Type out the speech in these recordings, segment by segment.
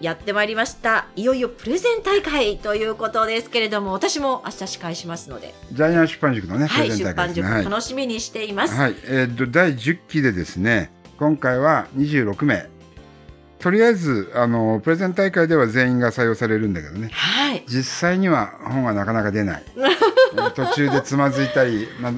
やってまいりましたいよいよプレゼン大会ということですけれども私も明日司会しますのでジャイアン出版塾のね、はいプレゼン出版塾大会ね。はい楽しみにしています、はい、えーっと第10期でですね、今回は26名。とりあえずあのプレゼン大会では全員が採用されるんだけどね。はい実際には本はなかなか出ない。え ー途中でつまずいたり、まあ、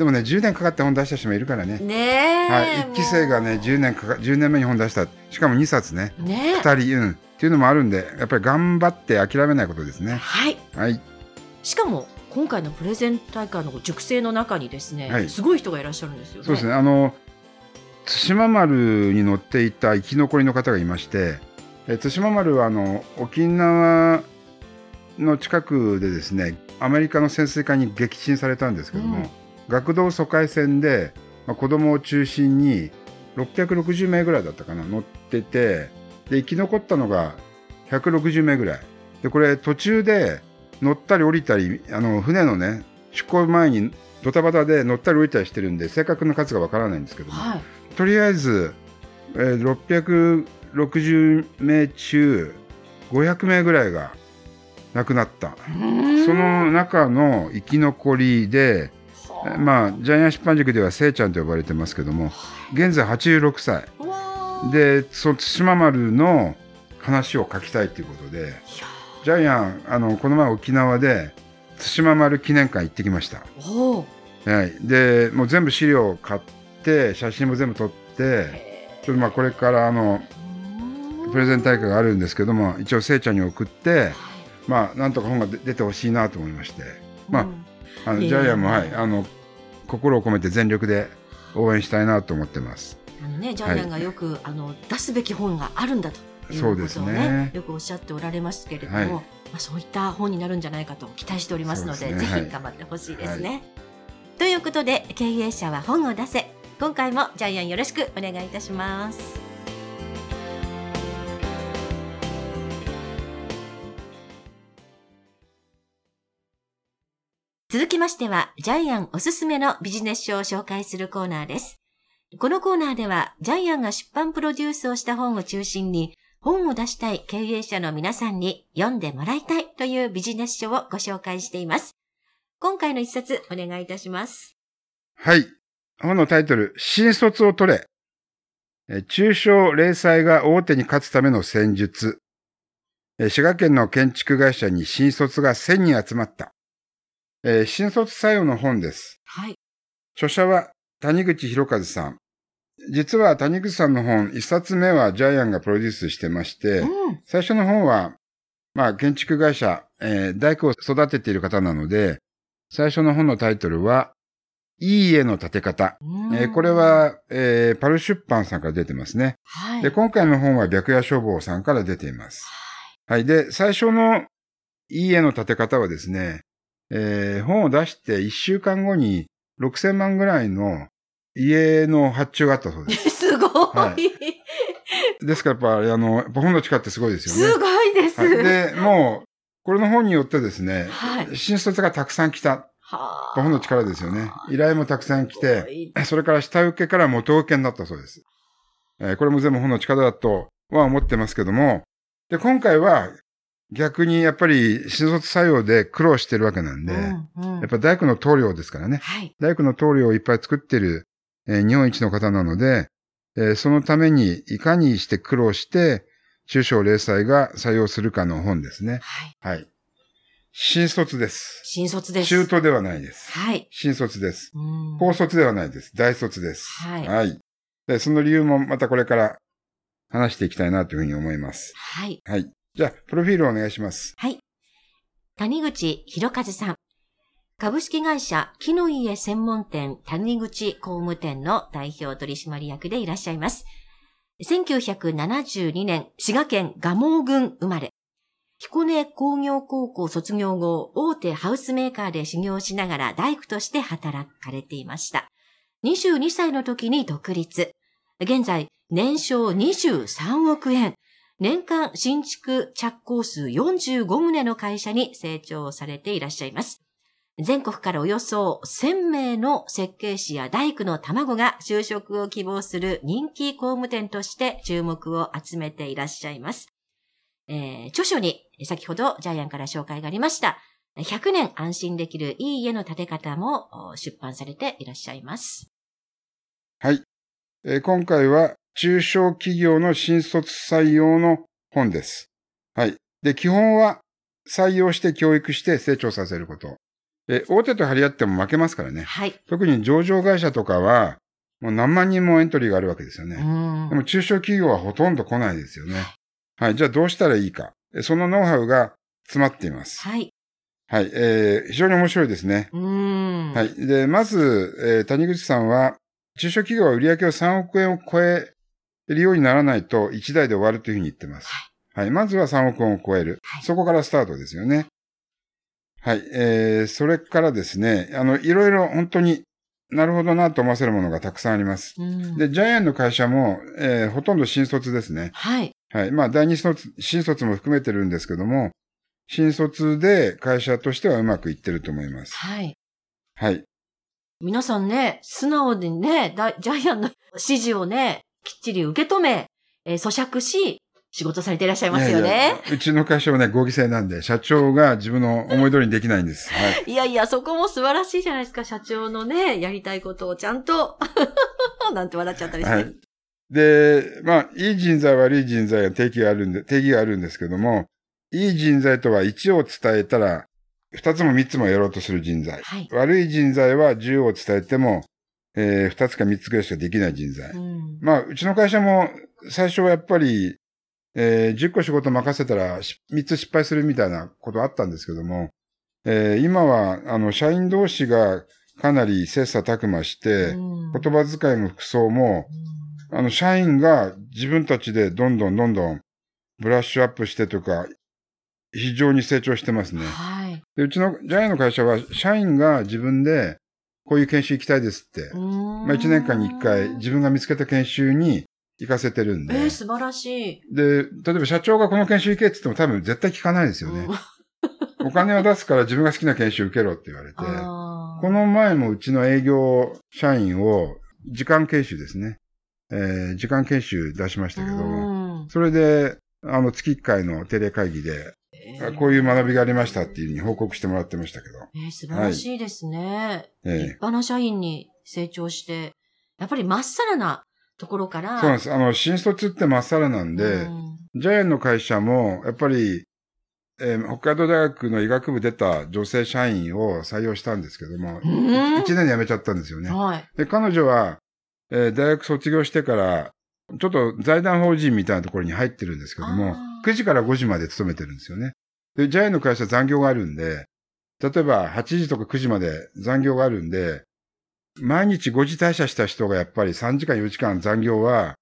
でもね10年かかって本出した人もいるからね。ねえ、はい、1期生がね10年かか10年目に本出した。しかも2冊ね。ねえ。2人うん。っていうのもあるんでやっぱり頑張って諦めないことですね。はい。はい。しかも今回のプレゼン大会の塾生の中にですね、はい。すごい人がいらっしゃるんですよね。そうですね。あの対馬丸に乗っていた生き残りの方がいましてえ対馬丸はあの沖縄の近くでですねアメリカの潜水艦に撃沈されたんですけども、うん学童疎開船で、まあ、子供を中心に660名ぐらいだったかな乗っててで生き残ったのが160名ぐらい。でこれ途中で乗ったり降りたりあの船のね出港前にドタバタで乗ったり降りたりしてるんで正確な数がわからないんですけども、はい。とりあえず、えー660名中500名ぐらいが亡くなった。その中の生き残りで、えまあ、ジャイアン出版塾ではせいちゃんと呼ばれてますけども現在86歳。でその対馬丸の話を書きたいということでジャイアンあのこの前沖縄で対馬丸記念館行ってきました、はい、でもう全部資料を買って写真も全部撮ってへちょっとまあこれからあのープレゼン大会があるんですけども一応せいちゃんに送ってはい。まあなんとか本が出出てほしいなと思いまして。まあうんあのジャイアンも、はい、あの心を込めて全力で応援したいなと思ってます。あのね、ジャイアンがよく、あの出すべき本があるんだというそうですことをね。ねよくおっしゃっておられますけれども、はい。まあ、そういった本になるんじゃないかと期待しておりますのでですね。はい。ぜひ頑張ってほしいですね。ということで経営者は本を出せ。今回もジャイアンよろしくお願いいたします。続きましては、ジャイアンおすすめのビジネス書を紹介するコーナーです。このコーナーでは、ジャイアンが出版プロデュースをした本を中心に、本を出したい経営者の皆さんに読んでもらいたいというビジネス書をご紹介しています。今回の一冊お願いいたします。はい。本のタイトル、新卒を取れ。中小零細が大手に勝つための戦術。滋賀県の建築会社に新卒が1000人集まった。えー新卒採用の本です。はい。著者は谷口博和さん。実は谷口さんの本、一冊目はジャイアンがプロデュースしてまして、うん。最初の本は、まあ、建築会社、えー大工を育てている方なので、最初の本のタイトルは、いい家の建て方。うんえーこれ、は、えーパル出版さんから出てますね。はい。で、今回の本は白夜書房さんから出ています。はい。で、最初のいい家の建て方はですね、えー本を出して1週間後に6000万ぐらいの家の発注があったそうです。すごい、はですからやっぱ、あの、やっぱ本の力ってすごいですよね。すごいです。はい、で、もう、これの本によってですね、はい。新卒がたくさん来た。は本の力ですよね。依頼もたくさん来て、て、それから下請けから元請けになったそうです。えーこれも全部本の力だとは思ってますけども、で、今回は逆にやっぱり新卒採用で苦労してるわけなんで、うんうんやっぱ大工の棟梁ですからね。はい。大工の棟梁をいっぱい作ってる、えー日本一の方なので、えーそのためにいかにして苦労して、中小零細が採用するかの本ですね。はい。はい。新卒です。新卒です。中途ではないです。はい。新卒です。うん高卒ではないです。大卒です。はいで、その理由もまたこれから話していきたいなというふうに思います。はい。はい。じゃあ、プロフィールをお願いします。はい。谷口博和さん。株式会社木の家専門店谷口工務店の代表取締役でいらっしゃいます。1972年、滋賀県蒲生郡生まれ。彦根工業高校卒業後、大手ハウスメーカーで修行しながら大工として働かれていました。22歳の時に独立。現在、年商23億円。年間新築着工数45棟の会社に成長されていらっしゃいます。全国からおよそ1000名の設計士や大工の卵が就職を希望する人気工務店として注目を集めていらっしゃいます。えー著書に先ほどジャイアンから紹介がありました。100年安心できるいい家の建て方も出版されていらっしゃいます。はい。えー今回は中小企業の新卒採用の本です。はい。で、基本は採用して教育して成長させること。えー大手と張り合っても負けますからね。はい。特に上場会社とかは、もう何万人もエントリーがあるわけですようね。んでも中小企業はほとんど来ないですよね。はい。じゃあどうしたらいいか。えそのノウハウが詰まっています。はい。はい。えー非常に面白いですね。うん。はい。で、まず、えー谷口さんは、中小企業は売上を3億円を超えるようにならないと1台で終わるというふうに言ってます。はい。まずは3億円を超える。はいそこからスタートですよね。はい。えー、それからですね、あの、いろいろ本当になるほどなと思わせるものがたくさんあります。うんで、ジャイアンの会社も、えーほとんど新卒ですね。はい。はい。まあ、第二卒、新卒も含めてるんですけども、新卒で会社としてはうまくいってると思います。はい。はい。皆さんね、素直にね、だジャイアンの指示をね、きっちり受け止め、えー咀嚼し、仕事されていらっしゃいますよね。いやいやうちの会社はね、合議制なんで、社長が自分の思い通りにできないんです。はい。いやいや、そこも素晴らしいじゃないですか、社長のね、やりたいことをちゃんと、なんて笑っちゃったりして。はい。で、まあ、いい人材、悪い人材が定義があるんで、定義があるんですけども、いい人材とは1を伝えたら、2つも3つもやろうとする人材。はい。悪い人材は10を伝えても、えー、2つか3つぐらいしかできない人材。うんまあ、うちの会社も最初はやっぱり、えー10個仕事任せたらし3つ失敗するみたいなことあったんですけども、えー今は、あの、社員同士がかなり切磋琢磨して、うん言葉遣いも服装も、あの、社員が自分たちでどんどんどんどんブラッシュアップしてとか、非常に成長してますね。はい。でうちのジャイアンの会社は、社員が自分で、こういう研修行きたいですって、ままあ1年間に1回自分が見つけた研修に行かせてるんで。えー、素晴らしい。で、例えば社長がこの研修行けって言っても多分絶対聞かないですよね。お金を出すから自分が好きな研修受けろって言われて。この前もうちの営業社員を時間研修ですね。えー時間研修出しましたけどそれで、あの月1回の定例会議で、あこういう学びがありましたっていうふうに報告してもらってましたけど。えー素晴らしいですね。ええ立派な社員に成長して、やっぱりまっさらなところから。そうなんです。あの、新卒ってまっさらなんで、うんジャイアンの会社も、やっぱり、えー北海道大学の医学部出た女性社員を採用したんですけども、ん1年で辞めちゃったんですよね。はい。で、彼女は、えー大学卒業してから、ちょっと財団法人みたいなところに入ってるんですけどもあ、9時から5時まで勤めてるんですよね。で、ジャイアンの会社残業があるんで、例えば8時とか9時まで残業があるんで、毎日5時退社した人がやっぱり3時間4時間残業は、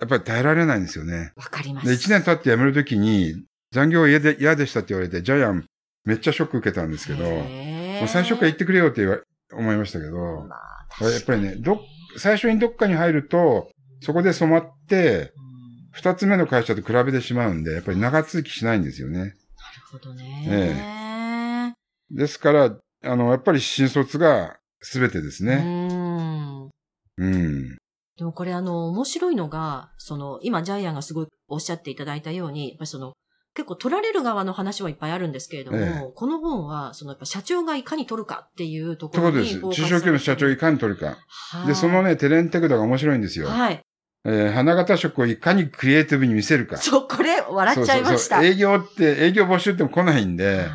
やっぱり耐えられないんですよね。わかります。で、1年経って辞めるときに、残業嫌で、嫌でしたって言われて、ジャイアンめっちゃショック受けたんですけど、もう最初から言ってくれよって言わ思いましたけど、まあやっぱりね、どっ、最初にどっかに入ると、そこで染まって、うん二つ目の会社と比べてしまうんで、やっぱり長続きしないんですよね。なるほどね。ですから、あの、やっぱり新卒が全てですね。うん。うん。でもこれあの、面白いのが、その、今ジャイアンがすごいおっしゃっていただいたように、やっぱりその、結構取られる側の話はいっぱいあるんですけれども、えこの本は、そのやっぱ社長がいかに取るかっていうところにフォーカス中小企業の社長をいかに取るか。で、そのね、ね、テレンテクダが面白いんですよ。はい。えー花形色をいかにクリエイティブに見せるか。そう、これ、笑っちゃいました。そうそうそう営業って、営業募集っても来ないんで、はい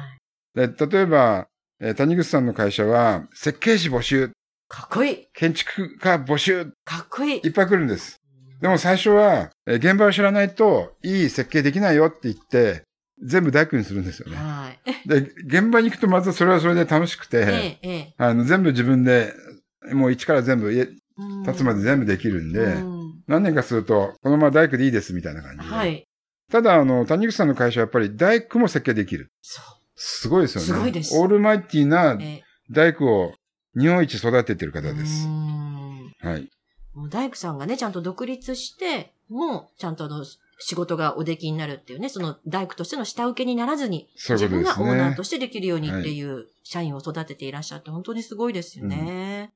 で例えば、えー谷口さんの会社は、設計士募集、かっこいい。建築家募集、かっこいい。いっぱい来るんです。でも最初は、えー現場を知らないと、いい設計できないよって言って、全部大工にするんですよね。はい。で、現場に行くとまずそれはそれで楽しくて、ええ、ええ。あの、全部自分で、もう一から全部、家うん立つまで全部できるんで、うん何年かすると、このまま大工でいいですみたいな感じで。はい。ただ、あの、谷口さんの会社はやっぱり大工も設計できる。そすごいですよね。すごいですオールマイティな大工を日本一育ててる方うです。はい。もう大工さんがね、ちゃんと独立して、もう、ちゃんとあの、仕事がおできになるっていうね、その大工としての下請けにならずに、そういうね自分がオーナーとしてできるようにっていう社員を育てていらっしゃって、本当にすごいですよね。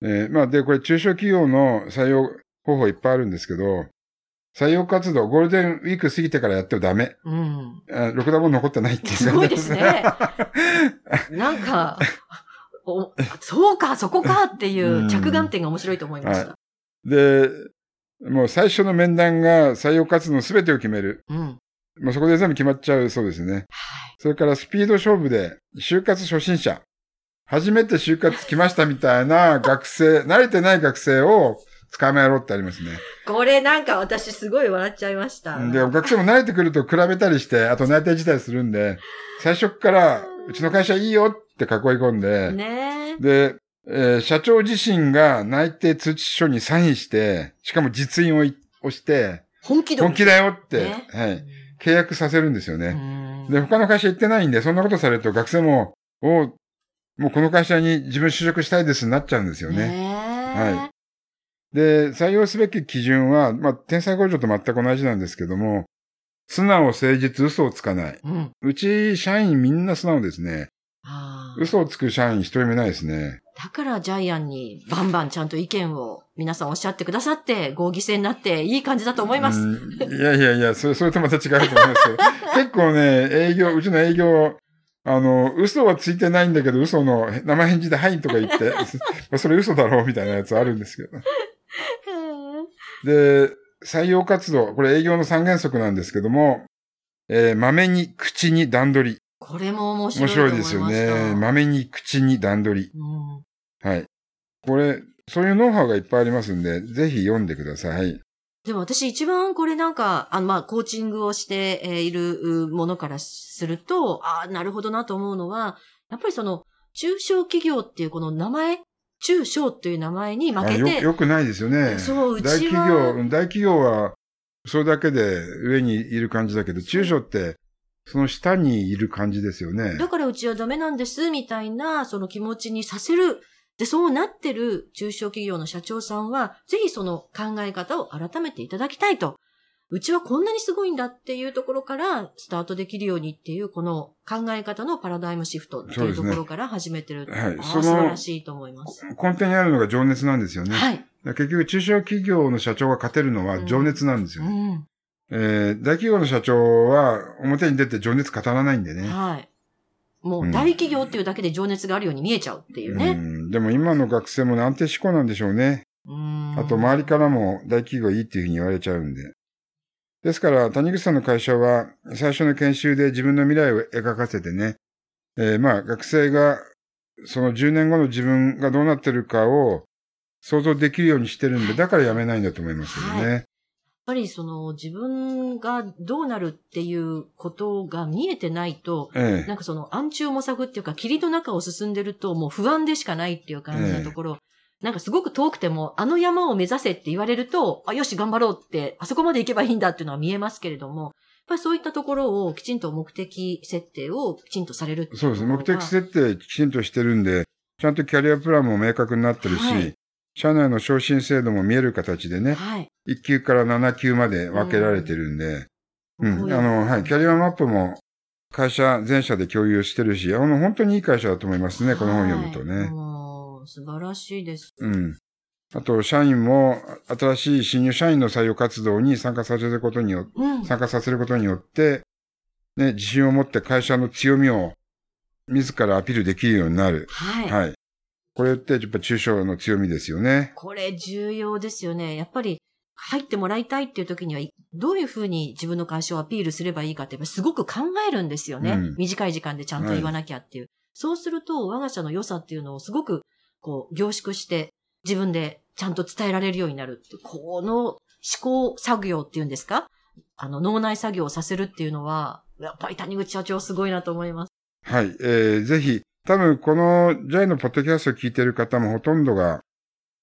えーまあ、で、これ中小企業の採用方法いっぱいあるんですけど、採用活動、ゴールデンウィーク過ぎてからやってもダメ。うん。あろくなもん残ってないっていうすごいですね。なんか、おそうか、そこかっていう着眼点が面白いと思いました。で、もう最初の面談が採用活動の全てを決める。うん。もうそこで全部決まっちゃうそうですね。はい。それからスピード勝負で、就活初心者。初めて就活来ましたみたいな学生、慣れてない学生を捕まえろってありますね。これなんか私すごい笑っちゃいました。で、学生も慣れてくると比べたりして、あと内定辞退するんで、最初っから、うちの会社いいよって囲い込んで、ねえ。で、えー社長自身が内定通知書にサインして、しかも実印をい押して、本気度。本気だよって、ねはい、契約させるんですようね。んで、他の会社行ってないんで、そんなことされると学生も、おうもうこの会社に自分就職したいですになっちゃうんですよね。ねで、採用すべき基準は、まあ、天才工場と全く同じなんですけども、素直、誠実、嘘をつかない。うん。うち、社員みんな素直ですね。嘘をつく社員一人もいないですね。だからジャイアンにバンバンちゃんと意見を皆さんおっしゃってくださって、合議制になっていい感じだと思います。うんいやいやいや、それ、それとまた違うと思いますけど。結構ね、営業、うちの営業、あの、嘘はついてないんだけど、嘘の生返事ではいとか言って、そそれ嘘だろうみたいなやつあるんですけど。で、採用活動、これ営業の三原則なんですけども、えー、豆に口に段取り。これも面白面いと思いました。白いですよね。豆に口に段取り。うんはい。これ、そういうノウハウがいっぱいありますんで、ぜひ読んでください。でも私一番これなんか、あの、まあ、コーチングをしてえーいるものからすると、ああ、なるほどなと思うのは、やっぱりその、中小企業っていうこの名前、中小っていう名前に負けて、よくないですよね。そう、うちは、大企業、うん大企業は、それだけで上にいる感じだけど、中小って、その下にいる感じですよね。だからうちはダメなんです、みたいな、その気持ちにさせる。で、そうなってる中小企業の社長さんは、ぜひその考え方を改めていただきたいと。うちはこんなにすごいんだっていうところからスタートできるようにっていう、この考え方のパラダイムシフトっていうところから始めてる。はい素晴らしいと思います。根底にあるのが情熱なんですよね。はい。結局、中小企業の社長が勝てるのは情熱なんですよ。うん。えー大企業の社長は表に出て情熱語らないんでね。はい。もううん大企業っていうだけで情熱があるように見えちゃうっていううね。ん、でも今の学生も安定志向なんでしょうね。うんあと周りからも大企業いいっていうふうに言われちゃうんで。ですから、谷口さんの会社は最初の研修で自分の未来を描かせてね、えーまあ学生がその10年後の自分がどうなってるかを想像できるようにしてるんで、だから辞めないんだと思いますよね。やっぱりその自分がどうなるっていうことが見えてないと、ええ。なんかその暗中模索っていうか霧の中を進んでるともう不安でしかないっていう感じのところ、なんかすごく遠くてもあの山を目指せって言われると、あ、よし頑張ろうって、あそこまで行けばいいんだっていうのは見えますけれども、やっぱりそういったところをきちんと目的設定をきちんとされるっていそうですね。目的定設定きちんとしてるんで、ちゃんとキャリアプランも明確になってるし、はい。社内の昇進制度も見える形でね、はい。1級から7級まで分けられてるんで、うん、こういうあの、はい、キャリアマップも会社全社で共有してるし、あの、本当にいい会社だと思いますね、この本読むとはい。ね。もう素晴らしいです。うん。あと、社員も新しい新入社員の採用活動に参加させることによって、うん。参加させることによって、ね、自信を持って会社の強みを自らアピールできるようになる。はい。はい。これってやっぱ中小の強みですよね。これ重要ですよね。やっぱり入ってもらいたいっていう時には、どういうふうに自分の会社をアピールすればいいかって、すごく考えるんですよね。うん短い時間でちゃんと言わなきゃっていう。そうすると、我が社の良さっていうのをすごく、こう、凝縮して、自分でちゃんと伝えられるようになるって。この思考作業っていうんですか？あの、脳内作業をさせるっていうのは、やっぱり谷口社長すごいなと思います。はい。えー、ぜひ、多分このジャイのポッドキャストを聞いてる方もほとんどが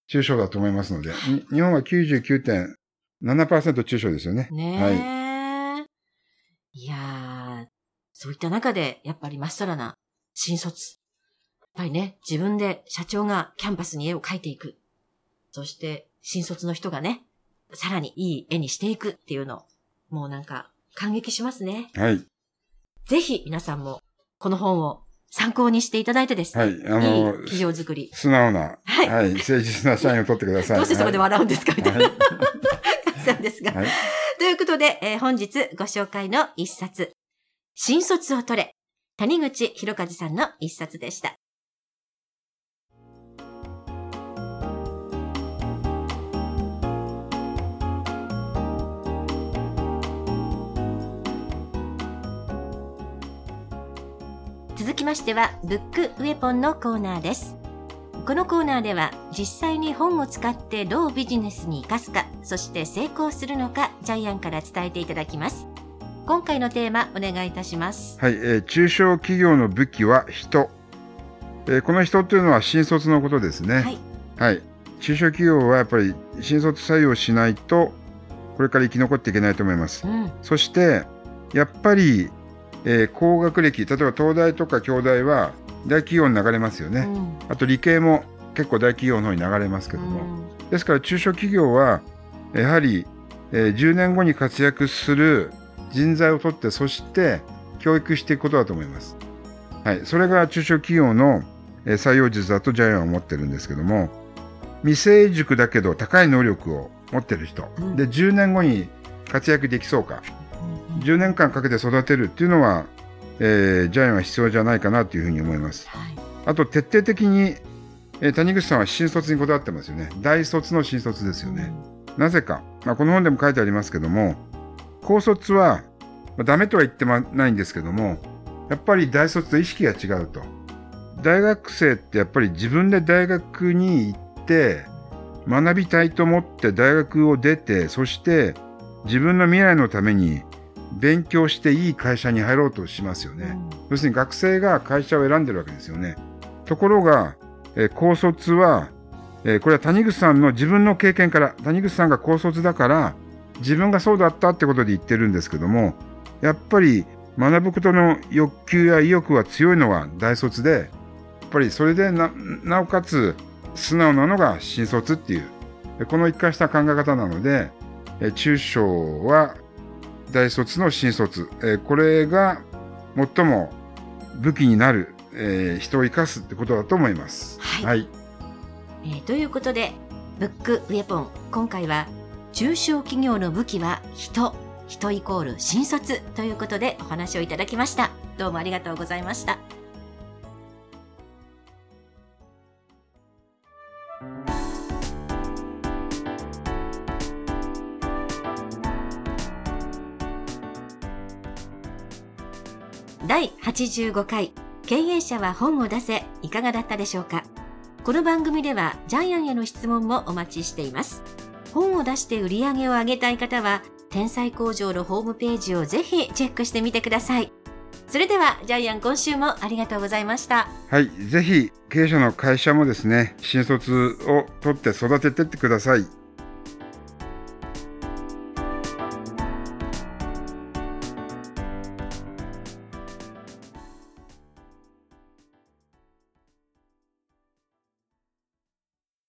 中小だと思いますので、に日本は99.7%中小ですよね。ねえ。はい。い、やー、そういった中で、やっぱりまっさらな新卒。やっぱりね、自分で社長がキャンパスに絵を描いていく。そして、新卒の人がね、さらにいい絵にしていくっていうの、もうなんか感激しますね。はい。ぜひ皆さんもこの本を参考にしていただいてですね。はい。あの、いい企業作り。素直な、はいはい、誠実な社員を取ってください。どうしてそこで笑うんですかみたいなはい。感じなんですが。はい。ということで、えー本日ご紹介の一冊、新卒を取れ、谷口博和さんの一冊でした。きましては、ブックウェポンのコーナーです。このコーナーでは実際に本を使ってどうビジネスに生かすか、そして成功するのか、ジャイアンから伝えていただきます。今回のテーマ、お願いいたします。はい、えー中小企業の武器は人。えーこの人というのは新卒のことですね。はい。はい。中小企業はやっぱり新卒採用しないと、これから生き残っていけないと思います。うん。そして、やっぱり、えー高学歴、例えば東大とか京大は大企業に流れますよね。うんあと理系も結構大企業の方に流れますけども。ですから中小企業は、やはり、えー10年後に活躍する人材を取って、そして教育していくことだと思います。はい。それが中小企業のえー採用術だとジャイアンは思ってるんですけども、未成熟だけど高い能力を持ってる人。うんで、10年後に活躍できそうか。うん10年間かけて育てるっていうのは、えージャイアンは必要じゃないかなというふうに思います。はい。あと徹底的に、えー谷口さんは新卒にこだわってますよね。大卒の新卒ですよね。なぜか、まあ、この本でも書いてありますけども、高卒は、まあ、ダメとは言ってもないんですけども、やっぱり大卒と意識が違うと。大学生ってやっぱり自分で大学に行って、学びたいと思って大学を出て、そして自分の未来のために勉強していい会社に入ろうとしますようんね。要するに学生が会社を選んでるわけですよね。ところが、えー高卒は、えーこれは谷口さんの自分の経験から、谷口さんが高卒だから、自分がそうだったってことで言ってるんですけども、やっぱり学ぶことの欲求や意欲は強いのが大卒で、やっぱりそれでな、なおかつ素直なのが新卒っていう、えこの一貫した考え方なので、え中小は大卒の新卒、えーこれが最も武器になる、えー人を生かすってことだと思います。はいはい。えーということで、ブックウェポン、今回は、中小企業の武器は人、人イコール新卒ということでお話をいただきました。どうもありがとうございました。第85回経営者は本を出せいかがだったでしょうか？この番組ではジャイアンへの質問もお待ちしています。本を出して売り上げを上げたい方は、天才工場のホームページをぜひチェックしてみてください。それでは、ジャイアン今週もありがとうございました。はい。ぜひ、経営者の会社もですね、新卒を取って育ててってください。